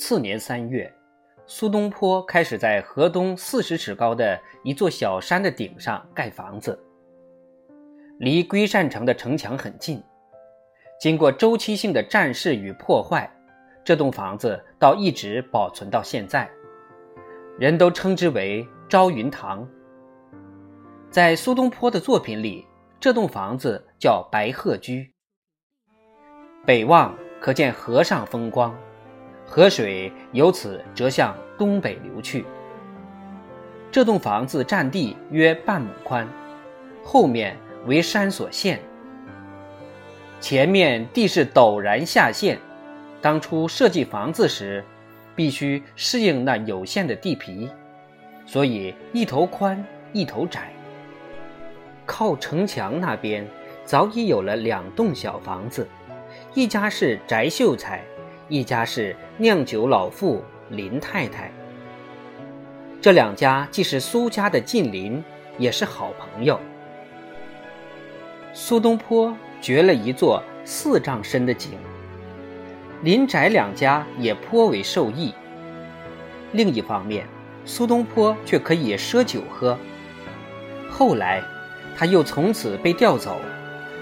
次年三月，苏东坡开始在河东四十尺高的一座小山的顶上盖房子，离归善城的城墙很近。经过周期性的战事与破坏，这栋房子倒一直保存到现在，人都称之为朝云堂。在苏东坡的作品里，这栋房子叫白鹤居。北望可见河上风光。河水由此折向东北流去。这栋房子占地约半亩宽，后面为山所陷，前面地势陡然下陷。当初设计房子时，必须适应那有限的地皮，所以一头宽一头窄。靠城墙那边早已有了两栋小房子，一家是翟秀才。一家是酿酒老妇林太太，这两家既是苏家的近邻，也是好朋友。苏东坡掘了一座四丈深的井，林宅两家也颇为受益。另一方面，苏东坡却可以赊酒喝。后来，他又从此被调走，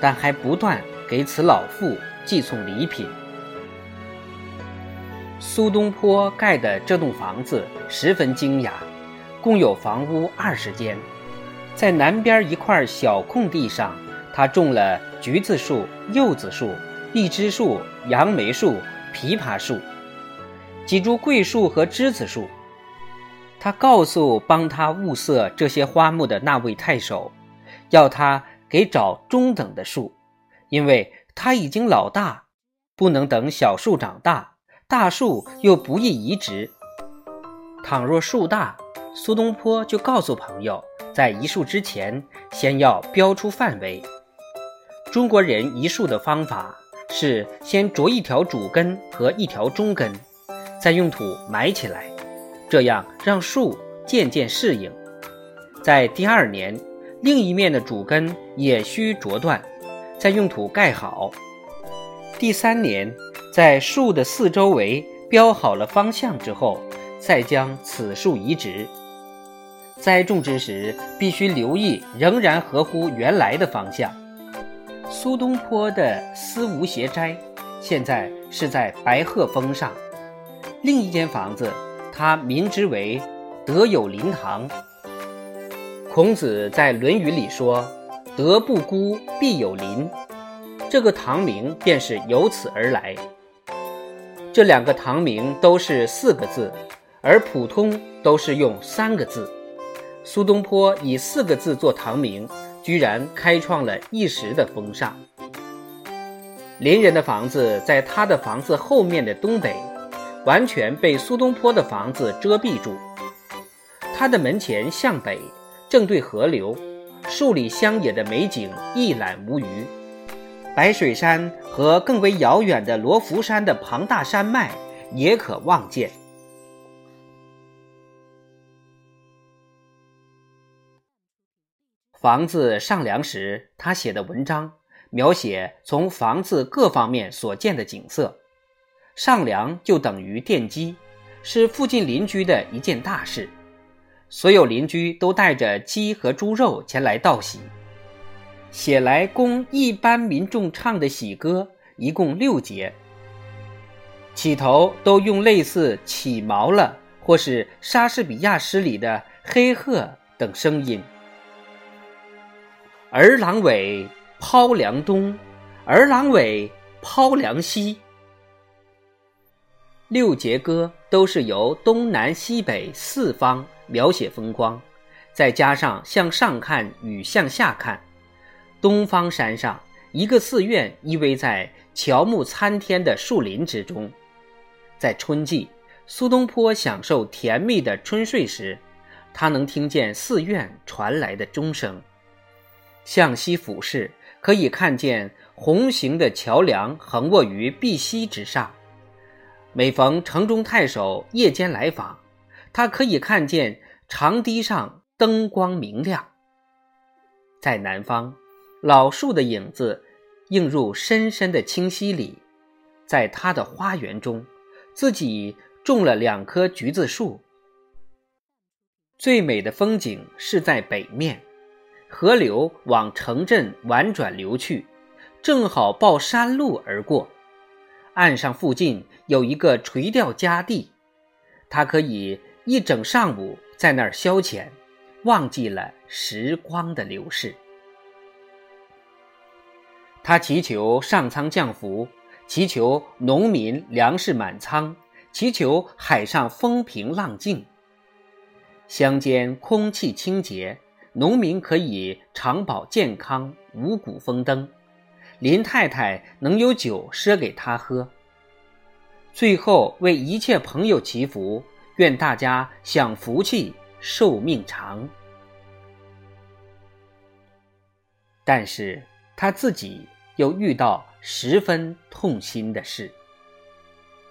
但还不断给此老妇寄送礼品。苏东坡盖的这栋房子十分精雅，共有房屋二十间。在南边一块小空地上，他种了橘子树、柚子树、荔枝树、杨梅树、枇杷树，几株桂树和栀子树。他告诉帮他物色这些花木的那位太守，要他给找中等的树，因为他已经老大，不能等小树长大。大树又不易移植，倘若树大，苏东坡就告诉朋友，在移树之前，先要标出范围。中国人移树的方法是先着一条主根和一条中根，再用土埋起来，这样让树渐渐适应。在第二年，另一面的主根也需着断，再用土盖好。第三年。在树的四周围标好了方向之后，再将此树移植。栽种之时必须留意，仍然合乎原来的方向。苏东坡的思无邪斋，现在是在白鹤峰上。另一间房子，他名之为德有林堂。孔子在《论语》里说：“德不孤，必有邻。”这个堂名便是由此而来。这两个堂名都是四个字，而普通都是用三个字。苏东坡以四个字做堂名，居然开创了一时的风尚。邻人的房子在他的房子后面的东北，完全被苏东坡的房子遮蔽住。他的门前向北，正对河流，数里乡野的美景一览无余。白水山和更为遥远的罗浮山的庞大山脉也可望见。房子上梁时，他写的文章描写从房子各方面所见的景色。上梁就等于奠基，是附近邻居的一件大事。所有邻居都带着鸡和猪肉前来道喜。写来供一般民众唱的喜歌，一共六节。起头都用类似“起毛了”或是莎士比亚诗里的“黑鹤”等声音。儿郎尾抛梁东，儿郎尾抛梁西。六节歌都是由东南西北四方描写风光，再加上向上看与向下看。东方山上，一个寺院依偎在乔木参天的树林之中。在春季，苏东坡享受甜蜜的春睡时，他能听见寺院传来的钟声。向西俯视，可以看见红形的桥梁横卧于碧溪之上。每逢城中太守夜间来访，他可以看见长堤上灯光明亮。在南方。老树的影子映入深深的清溪里，在他的花园中，自己种了两棵橘子树。最美的风景是在北面，河流往城镇婉转流去，正好抱山路而过。岸上附近有一个垂钓佳地，他可以一整上午在那儿消遣，忘记了时光的流逝。他祈求上苍降福，祈求农民粮食满仓，祈求海上风平浪静。乡间空气清洁，农民可以长保健康，五谷丰登。林太太能有酒赊给他喝。最后为一切朋友祈福，愿大家享福气，寿命长。但是他自己又遇到十分痛心的事。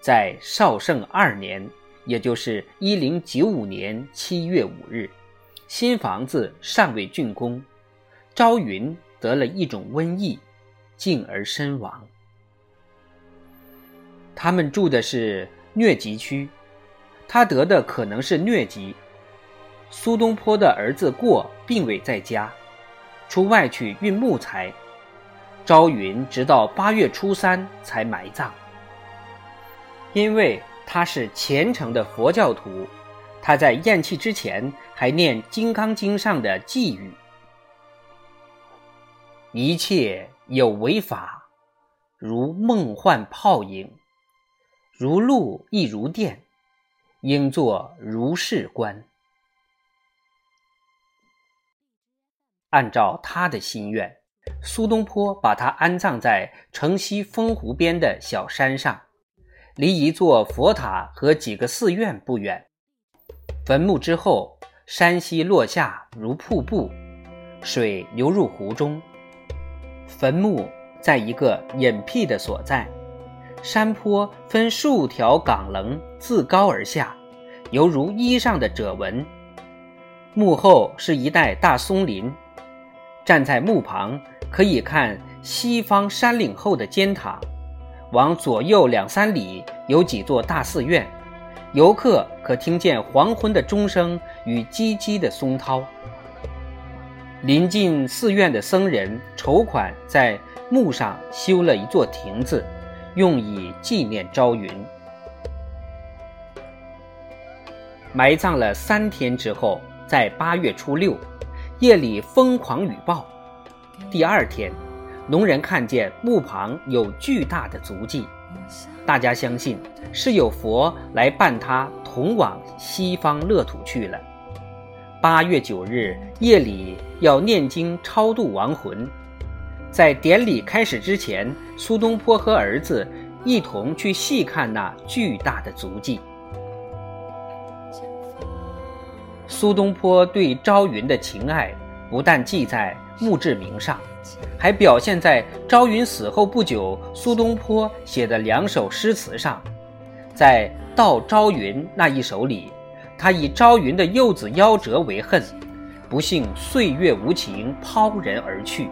在绍圣二年，也就是一零九五年七月五日，新房子尚未竣工，朝云得了一种瘟疫。进而身亡。他们住的是疟疾区，他得的可能是疟疾。苏东坡的儿子过并未在家，出外去运木材。朝云直到八月初三才埋葬。因为他是虔诚的佛教徒，他在咽气之前还念《金刚经》上的寄语：“一切。”有为法，如梦幻泡影，如露亦如电，应作如是观。按照他的心愿，苏东坡把他安葬在城西风湖边的小山上，离一座佛塔和几个寺院不远。坟墓之后，山溪落下如瀑布，水流入湖中。坟墓在一个隐僻的所在，山坡分数条岗棱自高而下，犹如衣上的褶纹。墓后是一带大松林，站在墓旁可以看西方山岭后的尖塔，往左右两三里有几座大寺院，游客可听见黄昏的钟声与唧唧的松涛。临近寺院的僧人筹款，在墓上修了一座亭子，用以纪念朝云。埋葬了三天之后，在八月初六夜里疯狂雨暴。第二天，农人看见墓旁有巨大的足迹，大家相信是有佛来伴他同往西方乐土去了。八月九日夜里要念经超度亡魂，在典礼开始之前，苏东坡和儿子一同去细看那巨大的足迹。苏东坡对朝云的情爱不但记在墓志铭上，还表现在朝云死后不久，苏东坡写的两首诗词上。在《悼朝云》那一首里。他以朝云的幼子夭折为恨，不幸岁月无情，抛人而去。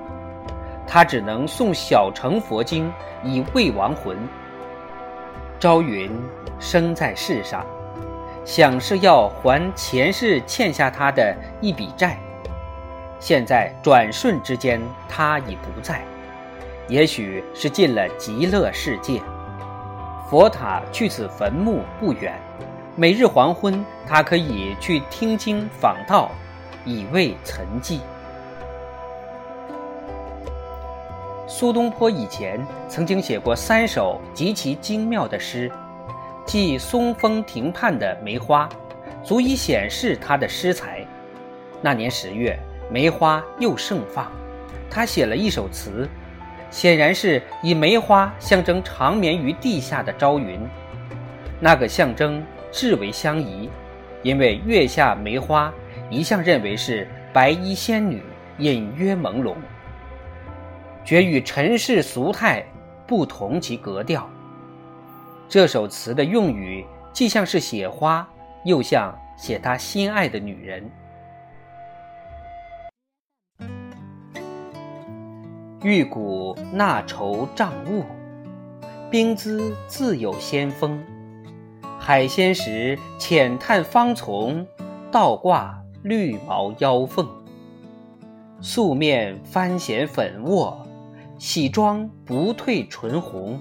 他只能送小乘佛经以慰亡魂。朝云生在世上，想是要还前世欠下他的一笔债。现在转瞬之间，他已不在，也许是进了极乐世界。佛塔距此坟墓不远。每日黄昏，他可以去听经访道，以慰沉寂。苏东坡以前曾经写过三首极其精妙的诗，即松风亭畔的梅花，足以显示他的诗才。那年十月，梅花又盛放，他写了一首词，显然是以梅花象征长眠于地下的朝云，那个象征。至为相宜，因为月下梅花一向认为是白衣仙女，隐约朦胧，绝与尘世俗态不同其格调。这首词的用语既像是写花，又像写他心爱的女人。玉骨纳愁障物，冰姿自有仙风。海鲜时浅探芳丛，倒挂绿毛腰凤。素面翻弦粉卧，喜妆不褪唇红。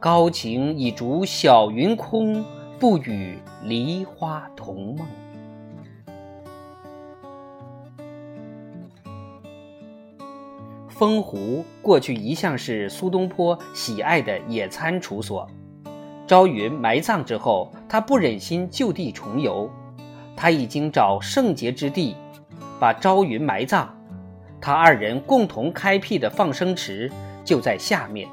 高情已逐晓云空，不与梨花同梦。丰湖过去一向是苏东坡喜爱的野餐处所。朝云埋葬之后，他不忍心就地重游，他已经找圣洁之地，把朝云埋葬。他二人共同开辟的放生池就在下面，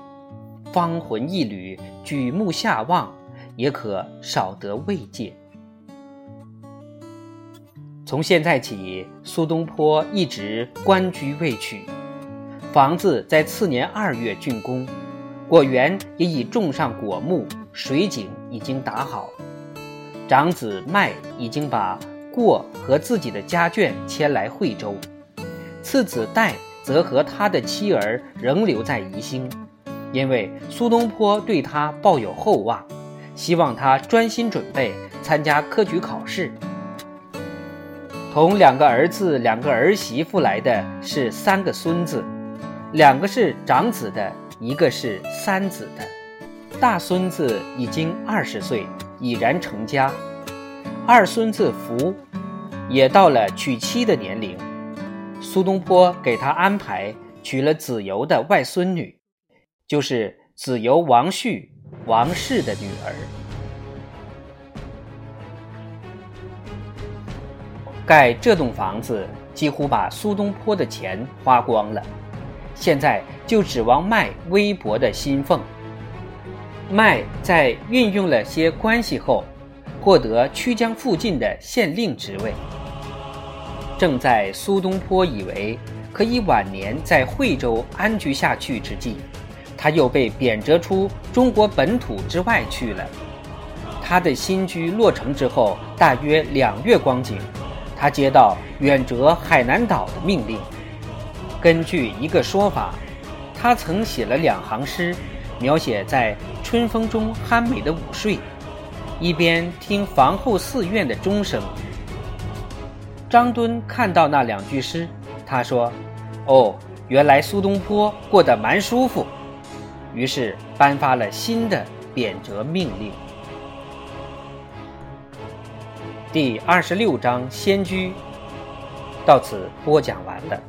芳魂一缕，举目下望，也可少得慰藉。从现在起，苏东坡一直官居未娶。房子在次年二月竣工，果园也已种上果木，水井已经打好。长子迈已经把过和自己的家眷迁来惠州，次子戴则和他的妻儿仍留在宜兴，因为苏东坡对他抱有厚望，希望他专心准备参加科举考试。同两个儿子、两个儿媳妇来的是三个孙子。两个是长子的，一个是三子的。大孙子已经二十岁，已然成家；二孙子福也到了娶妻的年龄。苏东坡给他安排娶了子由的外孙女，就是子由王旭、王氏的女儿。盖这栋房子，几乎把苏东坡的钱花光了。现在就指望麦微薄的薪俸。麦在运用了些关系后，获得曲江附近的县令职位。正在苏东坡以为可以晚年在惠州安居下去之际，他又被贬谪出中国本土之外去了。他的新居落成之后，大约两月光景，他接到远谪海南岛的命令。根据一个说法，他曾写了两行诗，描写在春风中酣美的午睡，一边听房后寺院的钟声。张敦看到那两句诗，他说：“哦，原来苏东坡过得蛮舒服。”于是颁发了新的贬谪命令。第二十六章《仙居》到此播讲完了。